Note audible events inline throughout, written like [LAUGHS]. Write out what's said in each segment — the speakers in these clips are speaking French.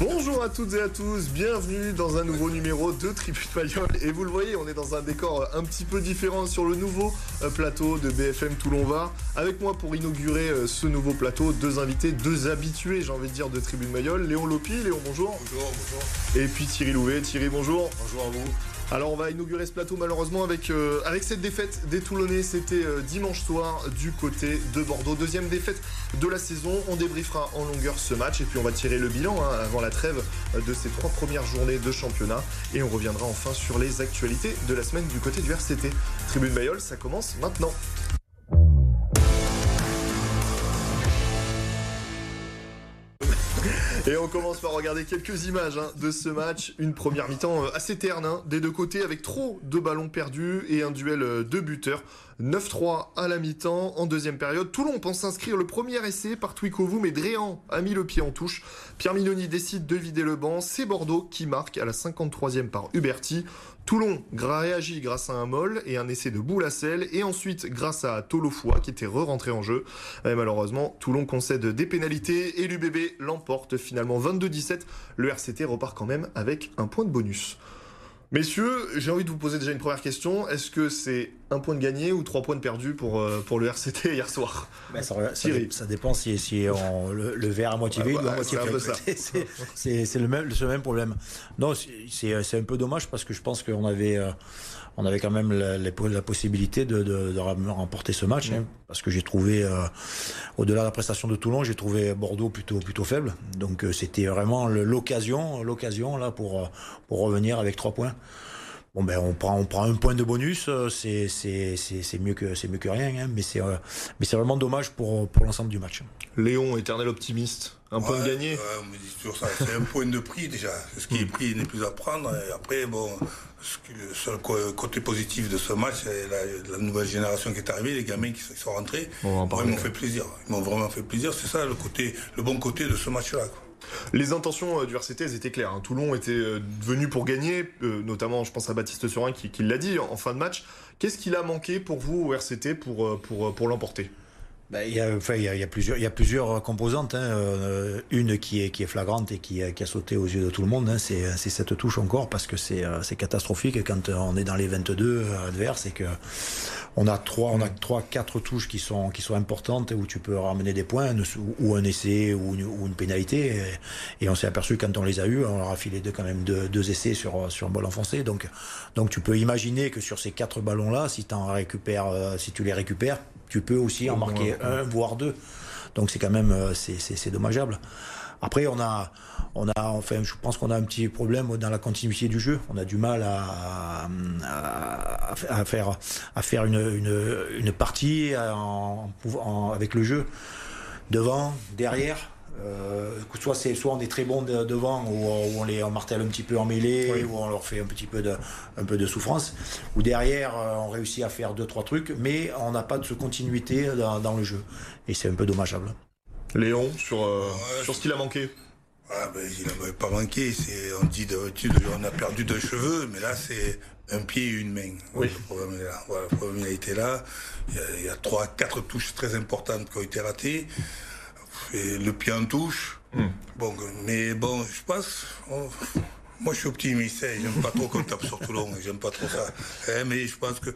Bonjour à toutes et à tous, bienvenue dans un nouveau numéro de Tribune Mayol. Et vous le voyez, on est dans un décor un petit peu différent sur le nouveau euh, plateau de BFM Toulon-Var. Avec moi pour inaugurer euh, ce nouveau plateau, deux invités, deux habitués, j'ai envie de dire, de Tribune Mayol. Léon Lopi, Léon bonjour. Bonjour, bonjour. Et puis Thierry Louvet, Thierry bonjour. Bonjour à vous. Alors on va inaugurer ce plateau malheureusement avec, euh, cette défaite des Toulonnais. C'était euh, dimanche soir du côté de Bordeaux. Deuxième défaite de la saison. On débriefera en longueur ce match et puis on va tirer le bilan hein, avant la trêve de ces trois premières journées de championnat. Et on reviendra enfin sur les actualités de la semaine du côté du RCT. Tribune Bayol, ça commence maintenant. Et on commence par regarder quelques images hein, de ce match. Une première mi-temps euh, assez terne hein, des deux côtés avec trop de ballons perdus et un duel euh, de buteurs. 9-3 à la mi-temps en deuxième période. Toulon pense s'inscrire le premier essai par Twikovu, mais Dréan a mis le pied en touche. Pierre Mignoni décide de vider le banc. C'est Bordeaux qui marque à la 53e par Huberti. Toulon réagit grâce à un moll et un essai de Boulassel et ensuite grâce à Tolofoua qui était re-rentré en jeu. Malheureusement, Toulon concède des pénalités et l'UBB l'emporte finalement 22-17. Le RCT repart quand même avec un point de bonus. Messieurs, j'ai envie de vous poser déjà une première question. Est-ce que c'est un point de gagné ou trois points de perdu pour, euh, pour le RCT [LAUGHS] hier soir? Bah, ça, ça, ça, dépend si, si on, le, le, verre à moitié vide ou à moitié plein. [LAUGHS] C'est le même, problème. Non, c'est un peu dommage parce que je pense qu'on avait... Euh, on avait quand même la, la possibilité de, de, de, remporter ce match, hein, parce que j'ai trouvé, euh, au-delà de la prestation de Toulon, j'ai trouvé Bordeaux plutôt plutôt faible. Donc c'était vraiment l'occasion, l'occasion là pour pour revenir avec trois points. Bon ben on prend on prend un point de bonus, euh, c'est c'est c'est mieux que c'est mieux que rien, hein, mais c'est mais c'est vraiment dommage pour pour l'ensemble du match. Léon, éternel optimiste, un point de gagné. Ouais, on me dit toujours ça. C'est un point de prix déjà. Ce qui est pris n'est plus à prendre. Et après bon, le seul côté positif de ce match, c'est la, la, nouvelle génération qui est arrivée, les gamins qui sont rentrés. Bon, ils m'ont fait plaisir. Ils m'ont vraiment fait plaisir. C'est ça le côté, le bon côté de ce match-là. Les intentions euh, du RCT, elles étaient claires. Hein. Toulon était euh, venu pour gagner, euh, notamment, je pense à Baptiste Surin qui, qui l'a dit en fin de match. Qu'est-ce qu'il a manqué pour vous au RCT pour, pour, pour l'emporter? Ben, il, y a, enfin, il, y a, il, y a, plusieurs, il y a plusieurs composantes. Hein. Euh, une qui est, qui est flagrante et qui, qui a sauté aux yeux de tout le monde, hein. c'est, cette touche encore parce que c'est, catastrophique quand on est dans les 22 adverses et que on a trois, on a trois, quatre touches qui sont, qui sont importantes où tu peux ramener des points ou un essai ou une, ou une pénalité. Et, on s'est aperçu quand on les a eu, on leur a filé deux, quand même deux, deux essais sur, sur un ballon enfoncé. Donc, donc tu peux imaginer que sur ces quatre ballons-là, si, si tu les récupères, tu peux aussi en marquer un, voire deux. Donc c'est quand même euh, c'est dommageable. Après, on a, on a, enfin, je pense qu'on a un petit problème dans la continuité du jeu. On a du mal à, à, à faire, à faire une, une, une partie en, en, avec le jeu devant, derrière. Euh, soit c'est soit on est très bon de, devant ou, ou, on les on martèle un petit peu en mêlée oui. ou on leur fait un petit peu de un peu de souffrance ou derrière euh, on réussit à faire deux trois trucs mais on n'a pas de continuité dans, dans, le jeu et c'est un peu dommageable. Léon sur euh, ouais, sur ce qu'il a manqué. Ah ben, il n'avait pas manqué. C'est on dit on a perdu deux cheveux, mais là c'est un pied et une main. Oui. Le problème est là. Voilà, le problème a été là. Il y, a, il y a trois, quatre touches très importantes qui ont été ratées le pied en touche. Mm. Bon, mais bon, je pense. Oh, moi, je suis optimiste. Hein, j'aime pas trop qu'on tape sur Toulon. J'aime pas trop ça. Hein, mais je pense que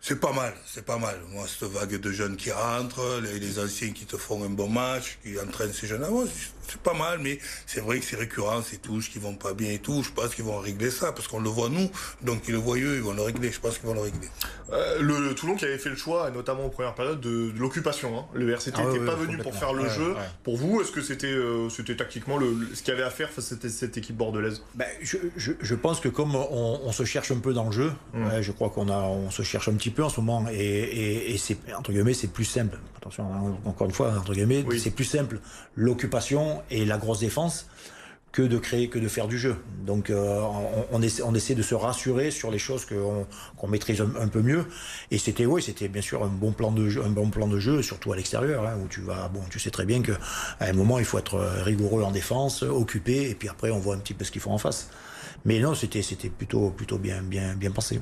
c'est pas mal. C'est pas mal. Moi, cette vague de jeunes qui rentrent, les, les, anciens qui te font un bon match, qui entraînent ces jeunes. moi, c'est pas mal, mais c'est vrai que c'est récurrent, ces touches qui vont pas bien et tout. Je pense qu'ils vont régler ça, parce qu'on le voit nous, donc ils le voient eux, ils vont le régler. Je pense qu'ils vont le régler. Euh, le, le, Toulon qui avait fait le choix, notamment en première période, de, de l'occupation. Hein. Le RCT n'était ah, ouais, pas venu pour faire le ouais, jeu. Ouais. Pour vous, est-ce que c'était euh, c'était tactiquement le, ce qu'il y avait à faire face à cette, équipe bordelaise? Ben, je, je, je, pense que comme on, on, se cherche un peu dans le jeu, mmh. je crois qu'on a on se cherche un petit peu en ce moment, et, et, et c'est entre guillemets c'est plus simple. Attention, hein, encore une fois, entre guillemets, c'est plus simple l'occupation et la grosse défense que de créer, que de faire du jeu. Donc euh, on, essaie, on, essaie, de se rassurer sur les choses qu'on qu maîtrise un, peu mieux. Et c'était oui, c'était bien sûr un bon plan de jeu, un bon plan de jeu, surtout à l'extérieur, hein, où tu vas, bon, tu sais très bien que à un moment il faut être rigoureux en défense, occupé, et puis après on voit un petit peu ce qu'ils font en face. Mais non, c'était c'était plutôt plutôt bien bien bien pensé.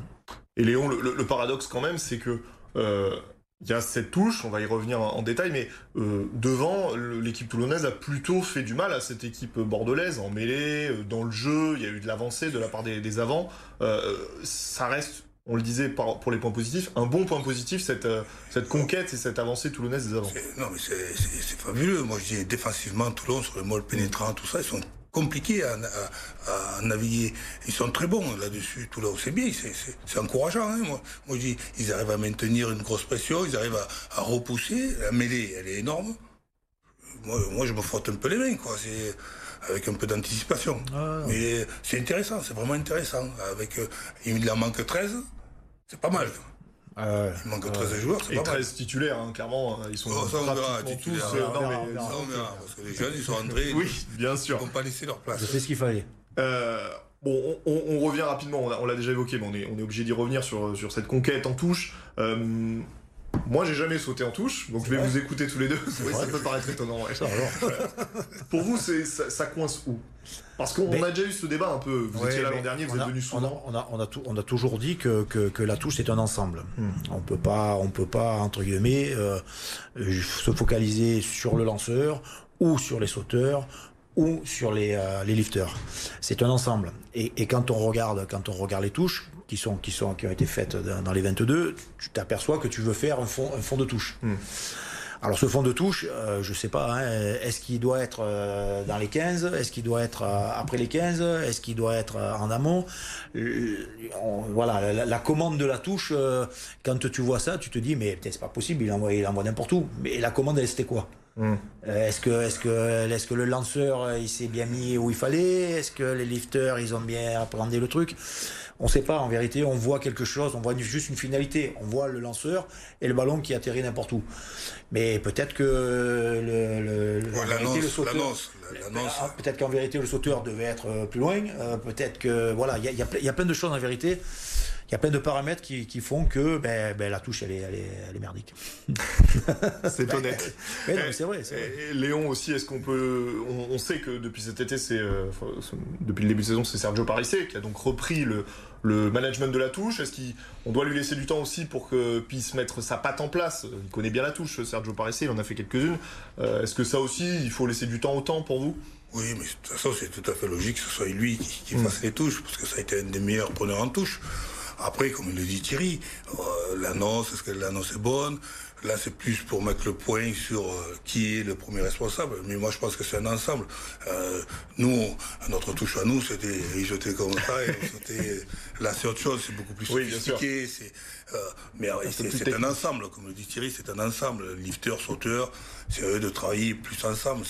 Et Léon, le, le paradoxe quand même, c'est que euh, il y a cette touche, on va y revenir en, détail, mais euh, devant, l'équipe toulonnaise a plutôt fait du mal à cette équipe bordelaise, en mêlée, euh, dans le jeu, il y a eu de l'avancée de la part des, avants. Euh, ça reste, on le disait pour les points positifs, un bon point positif, cette, cette conquête et cette avancée toulonnaise des avants. Non, mais c'est fabuleux. Moi, je dis défensivement, Toulon, sur le molles pénétrant, tout ça, ils sont compliqué à, naviguer. Ils sont très bons là-dessus, tout là c'est bien, c'est encourageant. Hein. moi, moi, je dis, ils arrivent à maintenir une grosse pression, ils arrivent à, repousser. La mêlée, elle est énorme. Moi, moi, je me frotte un peu les mains, quoi. C'est avec un peu d'anticipation. Ah. Mais c'est intéressant, c'est vraiment intéressant. Avec, euh, il en manque 13, c'est pas mal. Euh, il manque 13 joueurs, c'est pas 13 titulaires, hein, clairement. Ils sont oh, ça, on verra, tous. Euh, non, mais, ça, on verra, parce que les jeunes, ils sont entrés. [LAUGHS] oui, bien sûr. Ils n'ont pas laissé leur place. Je sais ce qu'il fallait. Euh, bon, on, on, revient rapidement, on l'a déjà évoqué, mais on est, on est obligé d'y revenir sur, sur cette conquête en touche. Euh, moi, j'ai jamais sauté en touche, donc je vais vous écouter tous les deux. Oui, [LAUGHS] ça peut paraître étonnant. [LAUGHS] Pour vous, ça, ça, coince où? Parce qu'on a déjà eu ce débat un peu. Vous étiez là l'an dernier, vous êtes venu souvent. On a, on, a, on a, toujours dit que, que, la touche c'est un ensemble. Hmm. On peut pas, on peut pas entre guillemets euh, se focaliser sur le lanceur ou sur les sauteurs ou sur les, euh, les lifters. C'est un ensemble. Et, et, quand on regarde, quand on regarde les touches, qui sont qui sont qui ont été faites dans, les 22, tu t'aperçois que tu veux faire un fond un fond de touche. Hmm. Alors ce fond de touche, euh, je sais pas, hein, est-ce qu'il doit être euh, dans les 15 Est-ce qu'il doit être euh, après les 15 Est-ce qu'il doit être en amont? Voilà, la, commande de la touche, quand tu vois ça, tu te dis, mais c'est pas possible, il envoie, il envoie n'importe où. Mais la commande, elle, c'était quoi? Hmm. Est-ce que, est que, est-ce que le lanceur, il s'est bien mis où il fallait? Est-ce que les lifters, ils ont bien appréhendé le truc? On ne sait pas. En vérité, on voit quelque chose, on voit juste une finalité. On voit le lanceur et le ballon qui atterrit n'importe où. Mais peut-être que le, le, le sauteur, ah, peut-être qu'en vérité le sauteur devait être euh, plus loin. Euh, peut-être que voilà, il y, y a, plein de choses en vérité il y a plein de paramètres qui, qui font que ben, ben, la touche, elle est, elle est, elle est merdique. [LAUGHS] c'est honnête. [LAUGHS] Mais c'est vrai, Léon aussi, est-ce qu'on peut. On, sait que depuis cet été, c'est. Euh, depuis le début de saison, c'est Sergio Parissé qui a donc repris le, le management de la touche. Est-ce qu'on doit lui laisser du temps aussi pour qu'il puisse mettre sa patte en place? Il connaît bien la touche, Sergio Parissé, il en a fait quelques-unes. Euh, est-ce que ça aussi, il faut laisser du temps au temps pour vous? Oui, mais de toute façon, c'est tout à fait logique que ce soit lui qui, qui fasse mm. les touches, parce que ça a été un des meilleurs preneurs en touche. Après, comme le dit Thierry, euh, l'annonce, est-ce que l'annonce est bonne? Là, c'est plus pour mettre le point sur euh, qui est le premier responsable. Mais moi, je pense que c'est un ensemble. Euh, nous, notre touche à nous, c'était jeter comme ça. Et [LAUGHS] là, c'est autre chose. C'est beaucoup plus sophistiqué. C'est, euh, mais c'est, un ensemble, comme le dit Thierry, c'est un ensemble. Lifter, sauteur, c'est eux de travailler plus ensemble.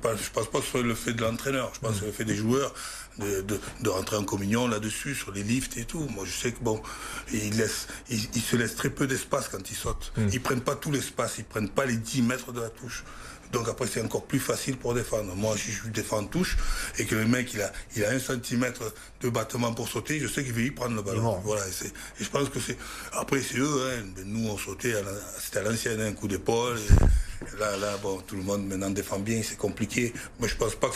Pas, je pense pas que ce soit le fait de l'entraîneur. Je pense que c'est le fait des joueurs de, de, de, rentrer en communion là-dessus, sur les lifts et tout. Moi, je sais que bon, ils, laissent, ils, se laissent très peu d'espace quand ils sautent. Ils mm. Ils prennent pas tout l'espace, ils prennent pas les 10 mètres de la touche. Donc après, c'est encore plus facile pour défendre. Moi, si je défends en touche et que le mec, il a, il a un centimètre de battement pour sauter, je sais qu'il va y prendre le ballon. Voilà, et, et, je pense que c'est. Après, c'est eux, hein. nous, on sautait, c'était à l'ancienne, un coup d'épaule. Là, là, bon, tout le monde maintenant défend bien, c'est compliqué. Moi, je pense pas que,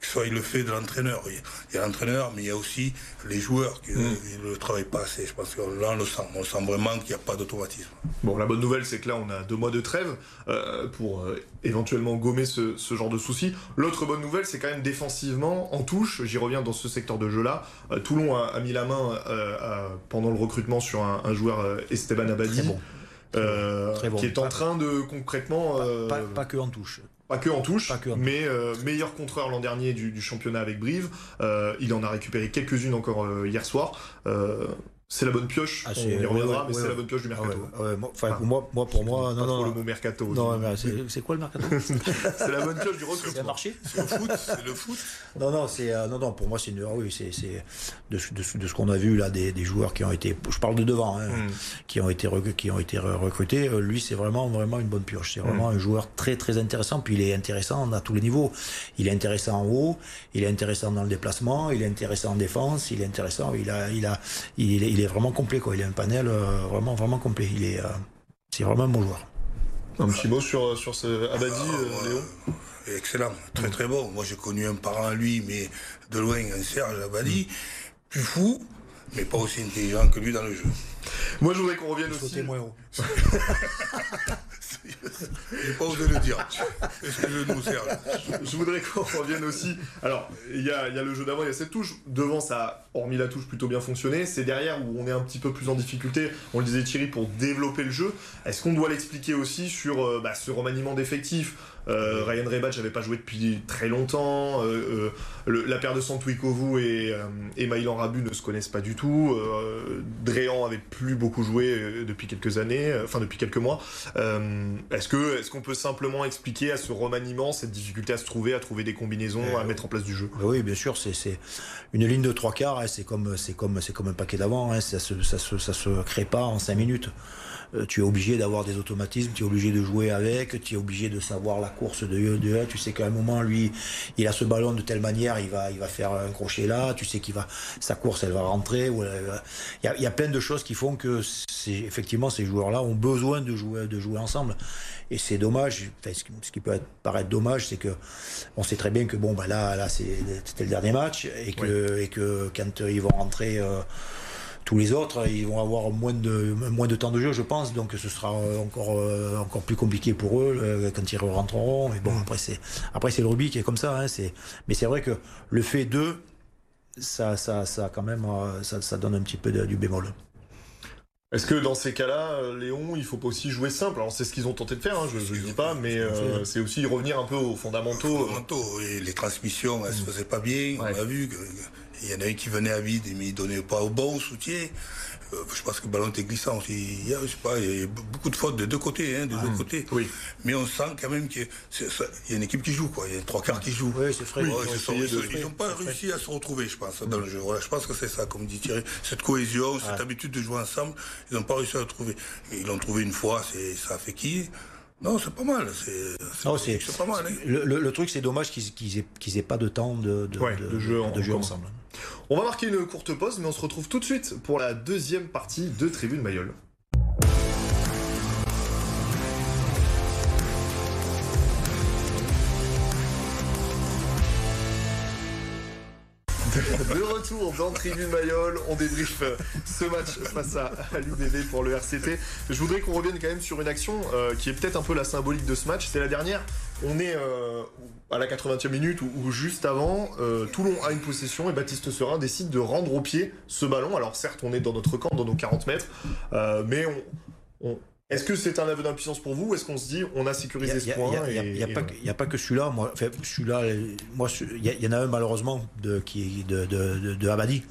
ce soit le fait de l'entraîneur. Il y a l'entraîneur, mais il y a aussi les joueurs qui mm. ne le travaillent pas assez. Je pense que là, on le sent. On sent vraiment qu'il n'y a pas d'automatisme. Bon, la bonne nouvelle, c'est que là, on a deux mois de trêve euh, pour euh, éventuellement gommer ce, genre de soucis. L'autre bonne nouvelle, c'est quand même défensivement, en touche, j'y reviens dans ce secteur de jeu-là. Euh, Toulon a, mis la main pendant le recrutement sur un, joueur Esteban Abadi. Euh, qui est en train de concrètement. Pas, que en touche. Pas que en touche, mais euh, meilleur contreur l'an dernier du, championnat avec Brive. Euh, il en a récupéré quelques-unes encore hier soir c'est la bonne pioche. Ah, on y reviendra, mais c'est la bonne pioche du mercato. enfin, moi, moi, pour moi, non, non. le mot mercato. Non, c'est quoi le mercato C'est la bonne pioche du recrutement. Ça a marché C'est le foot. C'est le foot. Non, non, c'est euh, non, non. Pour moi, c'est une. Ah oui, c'est de, de, de, ce qu'on a vu là, des, des, joueurs qui ont été. Je parle de devant, hein, hmm. qui ont été qui ont été recrutés. Euh, lui, c'est vraiment vraiment une bonne pioche. C'est vraiment hmm. un joueur très très intéressant. Puis il est intéressant à tous les niveaux. Il est intéressant en haut. Il est intéressant dans le déplacement. Il est intéressant en défense. Il est intéressant. Il a il a il, il est vraiment complet. Quoi. Il a un panel euh, vraiment, vraiment complet. Il est, euh, c'est vraiment un bon joueur. Un petit mot sur, sur ce Abadi, ah, euh, Léo? Excellent, très très bon. Moi j'ai connu un parent à lui, mais de loin, un Serge Abadi, plus fou, mais pas aussi intelligent que lui dans le jeu. Moi, je voudrais qu'on revienne aussi. Sauter moins [LAUGHS] haut. J'ai pas osé le dire. Est-ce que je nous sers Je voudrais qu'on revienne aussi. Alors, il y a, il y a le jeu d'avant, il y a cette touche. Devant, ça a, hormis la touche, plutôt bien fonctionné. C'est derrière où on est un petit peu plus en difficulté. On le disait Thierry pour développer le jeu. Est-ce qu'on doit l'expliquer aussi sur euh, bah, ce remaniement d'effectifs euh, Ryan Rebach n'avait pas joué depuis très longtemps. Euh, le- la paire de Santwikovu et, euh, et Maïlan Rabu ne se connaissent pas du tout. Euh, Dréan avait plus beaucoup joué euh, depuis quelques années, euh, enfin depuis quelques mois. Euh, est-ce que est-ce qu'on peut simplement expliquer à ce remaniement cette difficulté à se trouver, à trouver des combinaisons, à mettre en place du jeu? Oui, bien sûr, c'est c'est une ligne de trois quarts, hein, c'est comme c'est comme c'est comme un paquet d'avant, hein, ça se ça se ça se crée pas en cinq minutes. Euh, tu es obligé d'avoir des automatismes, tu es obligé de jouer avec, tu es obligé de savoir la course de de un. Tu sais qu'à un moment, lui, il a ce ballon de telle manière, il va il va faire un crochet là. Tu sais qu'il va sa course, elle va rentrer. ou elle va- Il y a, il y a plein de choses qui font que effectivement ces joueurs-là ont besoin de jouer de jouer ensemble. Et c'est dommage. Enfin, ce qui- peut être- paraître dommage, c'est que on sait très bien que bon, bah là, là, c'était le dernier match et que, et que quand euh, ils vont rentrer euh, tous les autres, ils vont avoir moins de moins de temps de jeu, je pense. Donc ce sera euh, encore euh, encore plus compliqué pour eux euh, quand ils rentreront. Et bon, après c'est après c'est le rugby qui est comme ça. Hein, c'est mais c'est vrai que le fait de ça, ça, ça quand même, ça, ça donne un petit peu de- du bémol. Est-ce que dans ces cas-là, Léon, il faut pas aussi jouer simple? Alors c'est ce qu'ils ont tenté de faire, hein, je ne le dis pas, mais euh, c'est aussi revenir un peu aux fondamentaux. Fondamentaux, et les transmissions, elles se faisaient pas bien. Ouais. On a vu qu'il y en a un qui venait à vide, mais il donnait pas au bon soutien. Euh, je pense que le ballon était glissant aussi. Il y a, je sais pas, il y a beaucoup de fautes des deux côtés, hein, des deux côtés. Oui. Mais on sent quand même qu'il y, a- il une équipe qui joue, quoi. Il y a trois quarts qui jouent. Oui, c'est Ils de- n'ont pas réussi à se retrouver, je pense, dans le jeu. Voilà, je pense que c'est ça, comme dit Thierry. Cette cohésion, cette habitude de jouer ensemble, ils n'ont pas réussi à le trouver. Ils l'ont trouvé une fois, c'est, ça a fait qui? Non, c'est pas mal. C'est, pas mal. Hein. Le, le- le truc, c'est dommage qu'ils qu'ils aient, aient pas de temps de, de, Ouais, de jeu en- commun. ensemble. On va marquer une courte pause, mais on se retrouve tout de suite pour la deuxième partie de Tribune Mayol. Dans Tribune Mayol, on débriefe ce match face à, l'UBB pour le RCT. Je voudrais qu'on revienne quand même sur une action euh, qui est peut-être un peu la symbolique de ce match. C'est la dernière. On est euh, à la 80e minute ou, juste avant. euh, Toulon a une possession et Baptiste Serin décide de rendre au pied ce ballon. Alors certes, on est dans notre camp, dans nos 40 mètres, mais on- est-ce que c'est un aveu d'impuissance pour vous ou est-ce qu'on se dit on a sécurisé ce Il point n'y a, pas que- y a pas que celui-là. Moi, enfin, celui-là, euh, moi, il y, en a un malheureusement de, qui, de, de, de, de Abadi,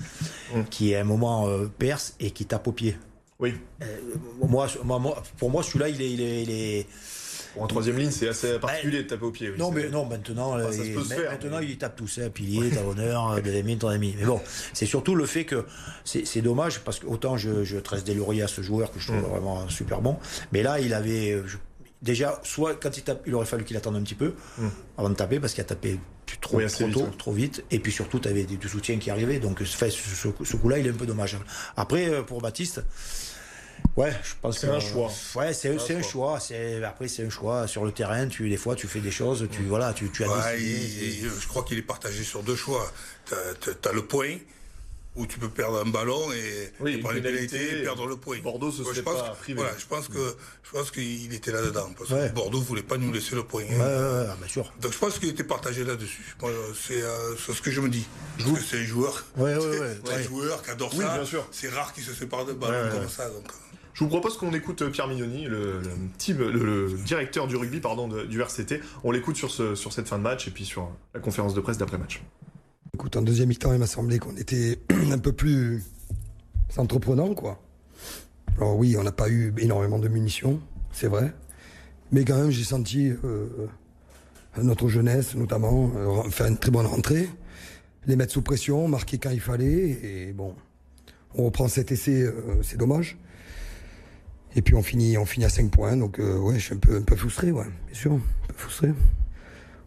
Hum. qui à un moment euh, perce et qui tape au pied. Oui, Moi, moi, moi- pour moi, celui-là, il est, il est, il est- pour un troisième ligne, c'est assez particulier de taper au pied. oui, non, mais non, maintenant, Enfin, euh, ça se peut se il- faire, maintenant, mais- il tape tout ça, pilier, talonneur, de l'ami, ton ami. Mais bon, c'est surtout le fait que c'est dommage parce que autant je, je tresse des lauriers à ce joueur que je trouve Mm. vraiment super bon, mais là, il avait euh, je- déjà soit quand il tape, il aurait fallu qu'il attende un petit peu Mm. avant de taper parce qu'il a tapé trop, Oui, assez trop vite, tôt, ouais. trop vite, et puis surtout, tu avais du soutien qui arrivait, donc ce, ce- ce coup-là, il est un peu dommageable. Après, euh, pour Baptiste. Ouais, je pense C'est que un choix. Ouais, c'est c'est un choix. choix. C'est après c'est un choix sur le terrain. Tu des fois tu fais des choses. Tu voilà, tu, tu as Ouais, décidé, il- il- je crois qu'il est partagé sur deux choix. Tu as, le point où tu peux perdre un ballon et, Oui, et perdre le point. Bordeaux se serait je pense pas privé. Voilà, je pense que je pense qu'il était là-dedans parce Ouais. que Bordeaux voulait pas nous laisser le point. hein. Ouais, ouais, ouais, bien sûr. Donc je pense qu'il était partagé là-dessus. C'est euh, c'est ce que je me dis. Parce que c'est un joueur. Ouais, [LAUGHS] un joueur qui adore Oui, ça. bien sûr. C'est rare qu'il se sépare de ballon comme ça. Donc. euh. Je vous propose qu'on écoute Pierre Mignoni, le, le team- le- le directeur du rugby pardon, de- du RCT. On l'écoute sur, ce, sur cette fin de match et puis sur la conférence de presse d'après-match. Écoute, en deuxième mi-temps, il m'a semblé qu'on était [CLEARS THROAT] un peu plus entreprenant, quoi. Alors oui, on n'a pas eu énormément de munitions, c'est vrai. Mais quand même, j'ai senti euh, notre jeunesse, notamment, euh, faire une très bonne rentrée, les mettre sous pression, marquer quand il fallait. Et bon, on reprend cet essai, euh, c'est dommage. Et puis on finit, on finit à 5 points, donc euh, ouais, je suis un peu, un peu frustré, bien sûr, un peu frustré.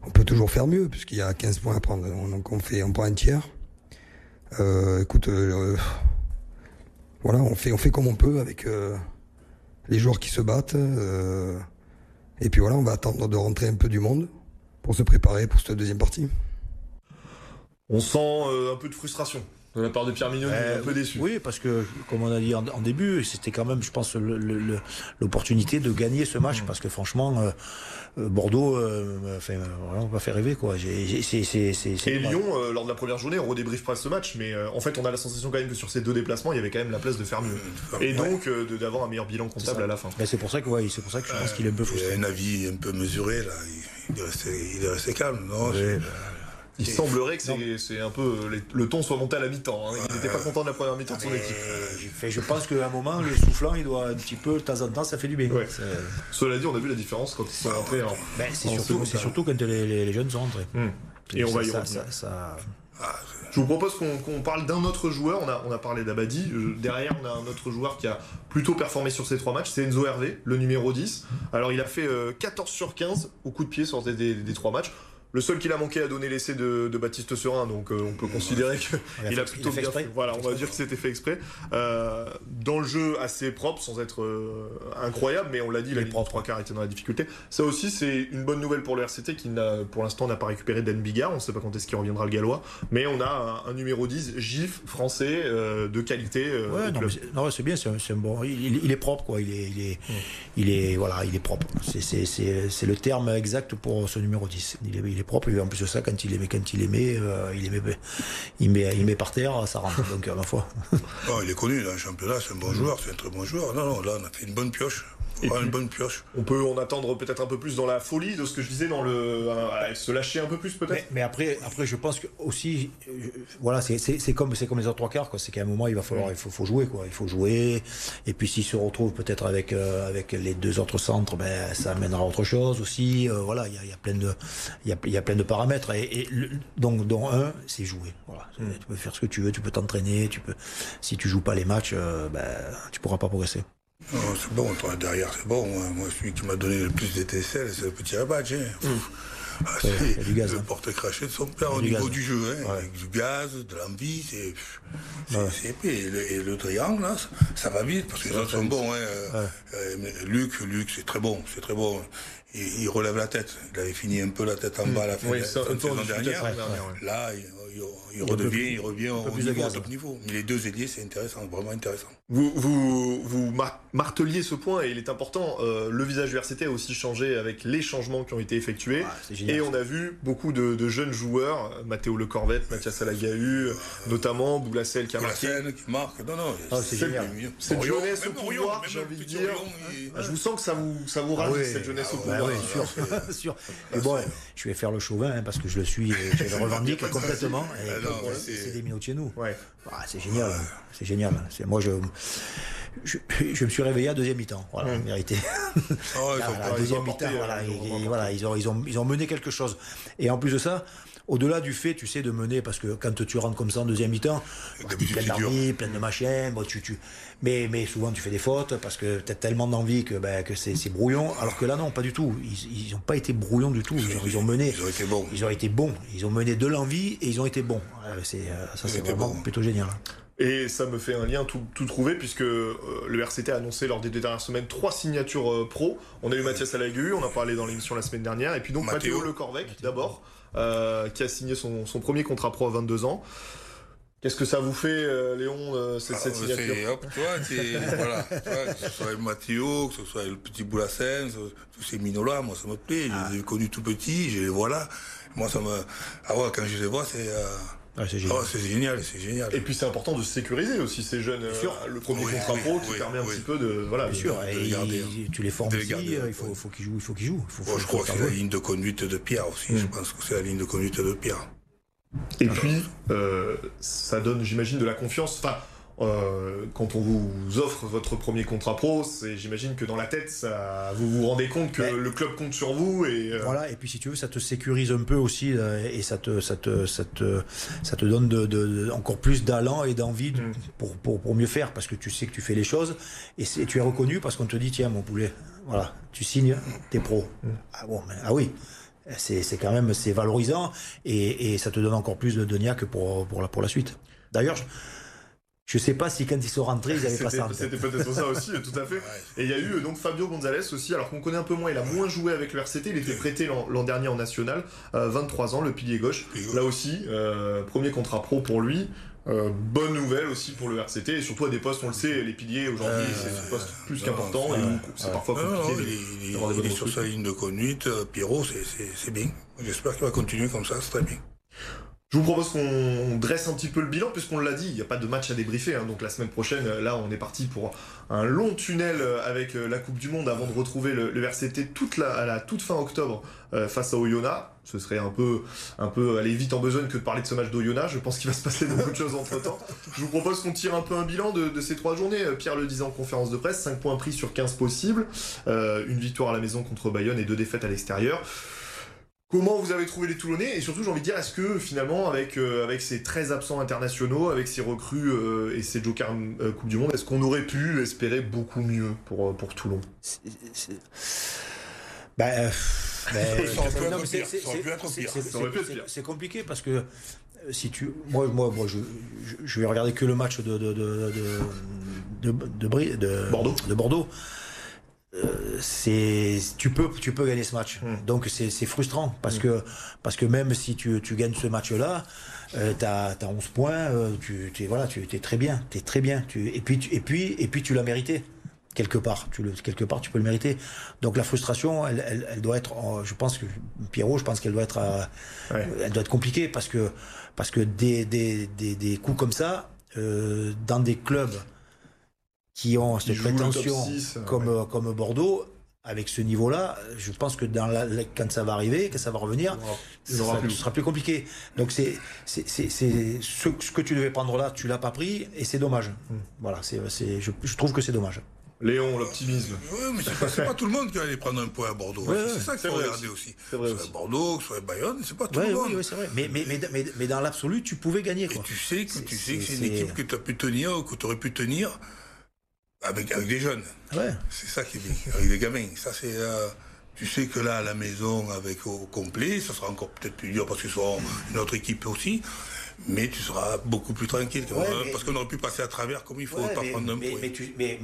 On peut toujours faire mieux, puisqu'il y a 15 points à prendre. Donc on fait, on prend un tiers. Euh, écoute, euh, voilà, on fait, comme on peut avec euh, les joueurs qui se battent. euh, et puis voilà, on va attendre de rentrer un peu du monde pour se préparer pour cette deuxième partie. On sent euh, un peu de frustration De la part de Pierre Mignoni, Euh, un peu déçu. Oui, parce que, comme on a dit en, en début, c'était quand même, je pense, l'opportunité de gagner ce match, parce que franchement, euh, euh, Bordeaux, euh, m'a fait euh, vraiment pas fait rêver, quoi. Et. Lyon, euh, lors de la première journée, on redébriefe pas ce match, mais euh, en fait, on a la sensation quand même que sur ces deux déplacements, il y avait quand même la place de faire mieux. Et donc, euh, d'avoir un meilleur bilan comptable à la fin. Ben, c'est pour ça que, ouais, c'est pour ça que je pense qu'il est un peu Il frustré. a un avis un peu mesuré, là. Il, il est, resté, il est resté calme, non? Oui, ben, Il semblerait que c'est- un peu euh, les- le ton soit monté à la mi-temps. hein. Il n'était pas content de la première mi-temps de son équipe. fait, je pense qu'à un moment, le soufflant, il doit un petit peu, de temps en temps, ça fait du bien. Ouais. Cela dit, on a vu la différence quand ils sont rentrés en. ben, c'est surtout, quand les, les- les jeunes sont rentrés. Hmm. Et on Ça- va y revenir. ça- ça- Ah, Je vous propose qu'on parle d'un autre joueur. On a, on a parlé d'Abadi. Euh, Derrière, on a un autre joueur qui a plutôt performé sur ces trois matchs. C'est Enzo Hervé, le numéro 10. Alors, il a fait euh, 14 sur 15 au coup de pied sur des, des- des trois matchs. Le seul qu'il a manqué a donné l'essai de, de Baptiste Serin, donc euh, on peut considérer qu'il Il a plutôt il a fait bien exprès. fait. Voilà, on va dire que c'était fait exprès. Euh, dans le jeu assez propre, sans être euh, incroyable, mais on l'a dit, Il la ligne trois quarts était dans la difficulté. Ça aussi, c'est une bonne nouvelle pour le RCT qui, pour l'instant, n'a pas récupéré Dan Bigard. On ne sait pas quand est-ce qu'il reviendra le gallois. Mais on a un, un numéro 10, GIF, français, euh, de qualité. euh, Ouais, non, c'est- bien, c'est un, bon. Il, est propre, quoi. Il est, il est, il est, voilà, il est propre. C'est, le terme exact pour ce numéro 10. Il est, il est propre. Et en plus de ça, quand il aimait, quand il aimait, euh, il aimait, il met, il met par terre, ça rentre. [LAUGHS] Donc, à ma foi. non, il est connu dans le championnat, c'est un bon joueur, c'est un très bon joueur. Non, non, là, on a fait une bonne pioche. Et Vraiment puis- une bonne pioche. On peut en attendre peut-être un peu plus dans la folie de ce que je disais, dans le. euh, se lâcher un peu plus peut-être. Mais, mais après, après, je pense que aussi, euh, voilà, c'est, comme, c'est comme les autres trois quarts, quoi. C'est qu'à un moment, il va falloir, il faut, faut jouer, quoi. Il faut jouer. Et puis, s'il se retrouve peut-être avec, euh, avec les deux autres centres, ben, ça amènera à autre chose aussi. Euh, voilà, il y a, il y a plein de, il y a, il y a plein de paramètres. Et, et le- donc, dont un, c'est jouer. Voilà. Tu peux faire ce que tu veux, tu peux t'entraîner, tu peux. Si tu joues pas les matchs, ben, tu pourras pas progresser. Non, c'est bon, toi, derrière, c'est bon. Moi, moi, celui qui m'a donné le plus d'étincelles, c'est le petit Rabadge. Hein. Ah, c'est le hein. porte-craché de son père au du niveau gaz. du jeu. Hein, Ouais. Avec du gaz, de l'envie, c'est c'est- Ouais. épais. Et le, et le triangle, là, ça, ça va vite, parce que les autres sont bons. Hein. Euh, euh, mais Luc, Luc, c'est très bon, c'est très bon. Il, il relève la tête. Il avait fini un peu la tête en bas à la fin, Oui, de, ça, la saison dernière. Là, il, redevient, plus- il revient au niveau. Mais les deux ailiers, c'est intéressant, vraiment intéressant. Vous, vous, vous mar- marteliez ce point et il est important. euh, le visage du RCT a aussi changé avec les changements qui ont été effectués. Ah, génial. et on a vu beaucoup de, de jeunes joueurs, euh, Mathéo Le Corvette, Mathias Alagahu, euh, notamment Boulassel qui a marqué. qui marque, non, non. Ah, c'est génial. Cette jeunesse au pouvoir, j'ai envie de dire. Il- Ah, Je vous sens que ça vous, ça vous Ah ravit oui. cette jeunesse au Bah pouvoir. oui, sûr, [LAUGHS] sûr. Et bon, je vais faire le chauvin hein, parce que je le suis, et je le revendique [LAUGHS] complètement. C'est des minutes chez nous. C'est génial, c'est génial. C'est moi je, je, je me suis réveillé à deuxième mi-temps. Voilà, en vérité. Ah [LAUGHS] deuxième mi-temps, voilà, ils ont et- vraiment et voilà, ils ont, ils ont, ils ont mené quelque chose. Et en plus de ça. Au-delà du fait, tu sais, de mener, parce que quand tu rentres comme ça en deuxième mi-temps, bah, plein d'envie, plein de machins, bon, tu, tu... Mais, mais souvent tu fais des fautes parce que tu as tellement d'envie que, ben, que c'est brouillon. Alors que là, non, pas du tout. Ils n'ont pas été brouillons du tout. Ils, ont- ils ont mené. Ils ont été bons. Ils ont été bons. Ils ont mené de l'envie et ils ont été bons. Euh, ça, c'est vraiment plutôt génial. Et ça me fait un lien tout, tout trouvé puisque euh, le RCT a annoncé lors des deux dernières semaines trois signatures euh, pro. On a eu Mathias Alagu, on en a parlé dans l'émission la semaine dernière, et puis donc Mathéo. Mathéo Le Corvec d'abord, euh, qui a signé son, son premier contrat pro à 22 ans. Qu'est-ce que ça vous fait, euh, Léon, euh, cette, Ah, cette c'est- signature? hop, c'est- [LAUGHS] voilà, tu vois, que ce soit le Mathéo, que ce soit le petit Boulassens, tous ces minots-là, moi ça me plaît. Je les ai connus tout petits, je les vois là. Moi ça me. Ah ouais, quand je les vois, c'est. C'est ah génial. ouais, c'est génial, c'est génial. Et puis c'est important de sécuriser aussi ces jeunes. euh, sûr. le premier Oui, contrat oui, pro qui oui, permet un petit peu de. Voilà, Bien sûr. de Et les garder, ils- tu les formes aussi. garder, euh, il faut, qu'ils jouent. Il faut qu'ils jouent. Il faut, Bon, faut- je crois que c'est la ligne de conduite de Pierre aussi. Je pense que c'est la ligne de conduite de Pierre. Et puis, euh, ça donne, j'imagine, de la confiance. Enfin, euh, quand on vous offre votre premier contrat pro, c'est, j'imagine que dans la tête, ça, vous vous rendez compte que Ouais. le club compte sur vous et. euh, Voilà, et puis si tu veux, ça te sécurise un peu aussi euh, et ça te, ça te, ça te, ça te donne de, encore plus d'allant et d'envie de- Mm. pour, pour, pour mieux faire parce que tu sais que tu fais les choses et tu es reconnu parce qu'on te dit tiens mon poulet, voilà, tu signes, t'es pro. Ah bon, mais- ah oui. C'est c'est quand même c'est valorisant et, et ça te donne encore plus de, de niaque pour, pour, la, pour la suite. D'ailleurs, je, sais pas si quand ils sont rentrés, ils avaient pas ça. c'était peut-être ça aussi, tout à fait. Et il y a eu euh, donc Fabio Gonzalez aussi, alors qu'on connaît un peu moins, il a moins joué avec le RCT, il était prêté l'an, dernier en national, euh, 23 ans, le pilier gauche. Là aussi, euh, premier contrat pro pour lui. Euh, bonne nouvelle aussi pour le RCT et surtout à des postes, on le sait, les piliers aujourd'hui, c'est ce poste plus qu'important et où c'est parfois Non, non, compliqué. il, il- des est sur sa ligne de conduite. euh, Pierrot, c'est bien. J'espère qu'il va continuer comme ça, c'est très bien. Je vous propose qu'on dresse un petit peu le bilan, puisqu'on l'a dit, il n'y a pas de match à débriefer. hein. donc la semaine prochaine, euh, là, on est parti pour un long tunnel euh, avec euh, la Coupe du Monde avant de retrouver le, RCT toute la, à la toute fin octobre face à Oyonnax. Ce serait un peu, un peu aller vite en besogne que de parler de ce match d'Oyonnax. Je pense qu'il va se passer beaucoup de choses entre temps. Je vous propose qu'on tire un peu un bilan de, ces trois journées. Pierre le disait en conférence de presse, 5 points pris sur 15 possibles. Une victoire à la maison contre Bayonne et deux défaites à l'extérieur. Comment vous avez trouvé les Toulonnais Et surtout, j'ai envie de dire, est-ce que finalement, avec, euh, avec ces 13 absents internationaux, avec ces recrues euh, et ces jokers euh, Coupe du Monde, est-ce qu'on aurait pu espérer beaucoup mieux pour, euh, pour Toulon? C'est- Ben, euh, [LAUGHS] ben, compliqué parce que si tu, moi, moi, moi, je, je, je vais regarder que le match de de de de, de, de Bri- de- Bordeaux. De Bordeaux. Euh, c'est tu peux tu peux gagner ce match. Mm. donc c'est frustrant parce que parce que même si tu, tu gagnes ce match là euh, t'as as 11 points euh, tu es voilà tu es très bien t'es très bien. Tu et puis tu, et puis et puis tu l'as mérité quelque part. Tu le quelque part tu peux le mériter. Donc la frustration elle, elle, elle doit être je pense que Pierrot je pense qu'elle doit être euh, Ouais. elle doit être compliquée parce que parce que des des, des, des coups comme ça euh, dans des clubs qui ont cette prétention 6, euh, comme ouais. comme Bordeaux avec ce niveau-là, je pense que dans la, la- quand ça va arriver, quand ça va revenir, ce sera plus compliqué. Donc c'est c'est c'est c'est- ce, ce que tu devais prendre là, tu l'as pas pris et c'est dommage. Hmm. Voilà, c'est c'est je, je trouve que c'est dommage. Léon, l'optimisme. Oui, mais c'est pas, c'est pas tout le monde qui va aller prendre un point à Bordeaux. Ouais, c'est ouais, ça qu'il faut regarder aussi. C'est vrai Que ce aussi. soit Bordeaux, que ce soit Bayonne, c'est pas tout Ouais, le monde. oui, c'est vrai. Mais mais, mais mais mais dans l'absolu, tu pouvais gagner Et quoi. tu sais que C'est- tu sais que c'est c'est- une équipe que tu as pu tenir ou que tu aurais pu tenir avec, avec des jeunes. Ouais. C'est ça qui est bien, avec des gamins. Ça, c'est. euh, tu sais que là, à la maison, avec au complet, ça sera encore peut-être plus dur parce qu'ils seront une autre équipe aussi. Mais tu seras beaucoup plus tranquille. Ouais, euh, mais- Parce qu'on aurait pu passer à travers comme il faut, Ouais, pas mais, prendre un mais, point. mais tu mais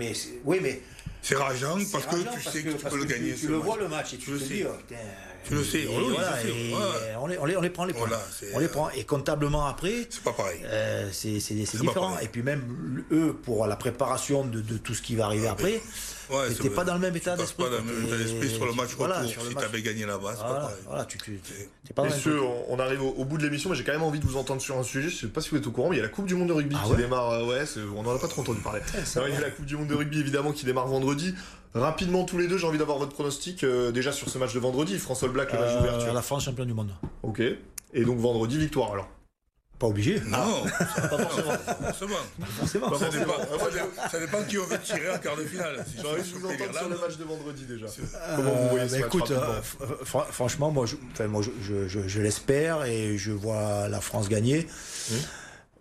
oui mais C'est rageant parce que tu sais que, tu peux le gagner. Tu, le match. vois le match et tu, Tu le te sais. dis oh, putain, Tu le sais, oui, voilà, ouais. on, les, on, les, on les prend les points. Voilà, on les prend et comptablement après C'est pas pareil. Euh, c'est différent. pareil. Et puis même eux, pour la préparation de, de tout ce qui va arriver après, Ouais, pas dans le même état Tu d'esprit. pas dans le même état d'esprit sur le match voilà, retour. sur le Si match. t'avais gagné là-bas, c'est pas pareil. voilà, tu, tu, t'es pas Messieurs, on, on arrive au, au bout de l'émission, mais j'ai quand même envie de vous entendre sur un sujet. Je sais pas si vous êtes au courant, mais il y a la Coupe du Monde de rugby Ah qui ouais démarre. euh, ouais, on en a pas trop entendu parler. [LAUGHS] Non, il y a la Coupe du Monde de rugby évidemment qui démarre vendredi. Rapidement tous les deux, j'ai envie d'avoir votre pronostic euh, déjà sur ce match de vendredi. François Black, le match Euh, d'ouverture. la France championne du monde. Ok. Et donc vendredi victoire alors. Pas obligé. Non, Pas forcément. Pas Ça forcément. dépend, ça dépend- ça dépend qui on veut tirer en quart de finale. Si je vous entendre sur le match de vendredi déjà. Euh, Comment vous voyez ce bah, match écoute, euh, fr- fr- franchement, moi, je, enfin, moi, je, je, je- je l'espère et je vois la France gagner. Mmh.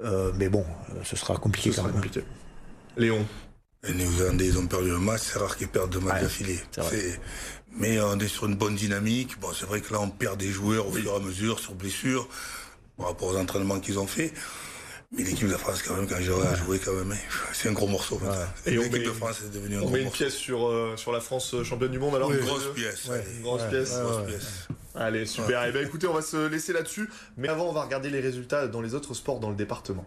Euh, mais bon, ce sera compliqué Ce quand sera même. compliqué. Léon. Les Néo-Zélandais, ils ont perdu le match. C'est rare qu'ils perdent deux matchs Ouais, d'affilée. c'est vrai. C'est- Mais on est sur une bonne dynamique. Bon, c'est vrai que là, on perd des joueurs au fur et à mesure sur blessure par rapport aux entraînements qu'ils ont fait. Mais l'équipe de France, quand même, quand j'ai à jouer, quand même, hein, c'est un gros morceau. maintenant. Et on L'équipe de France est devenue un On gros met une morceau. pièce sur, euh, sur la France euh, championne du monde alors Une grosse pièce. Ouais. Une grosse Ouais, pièce. Grosse. Allez, super. Et ben écoutez, on va se laisser là-dessus. Mais avant, on va regarder les résultats dans les autres sports dans le département.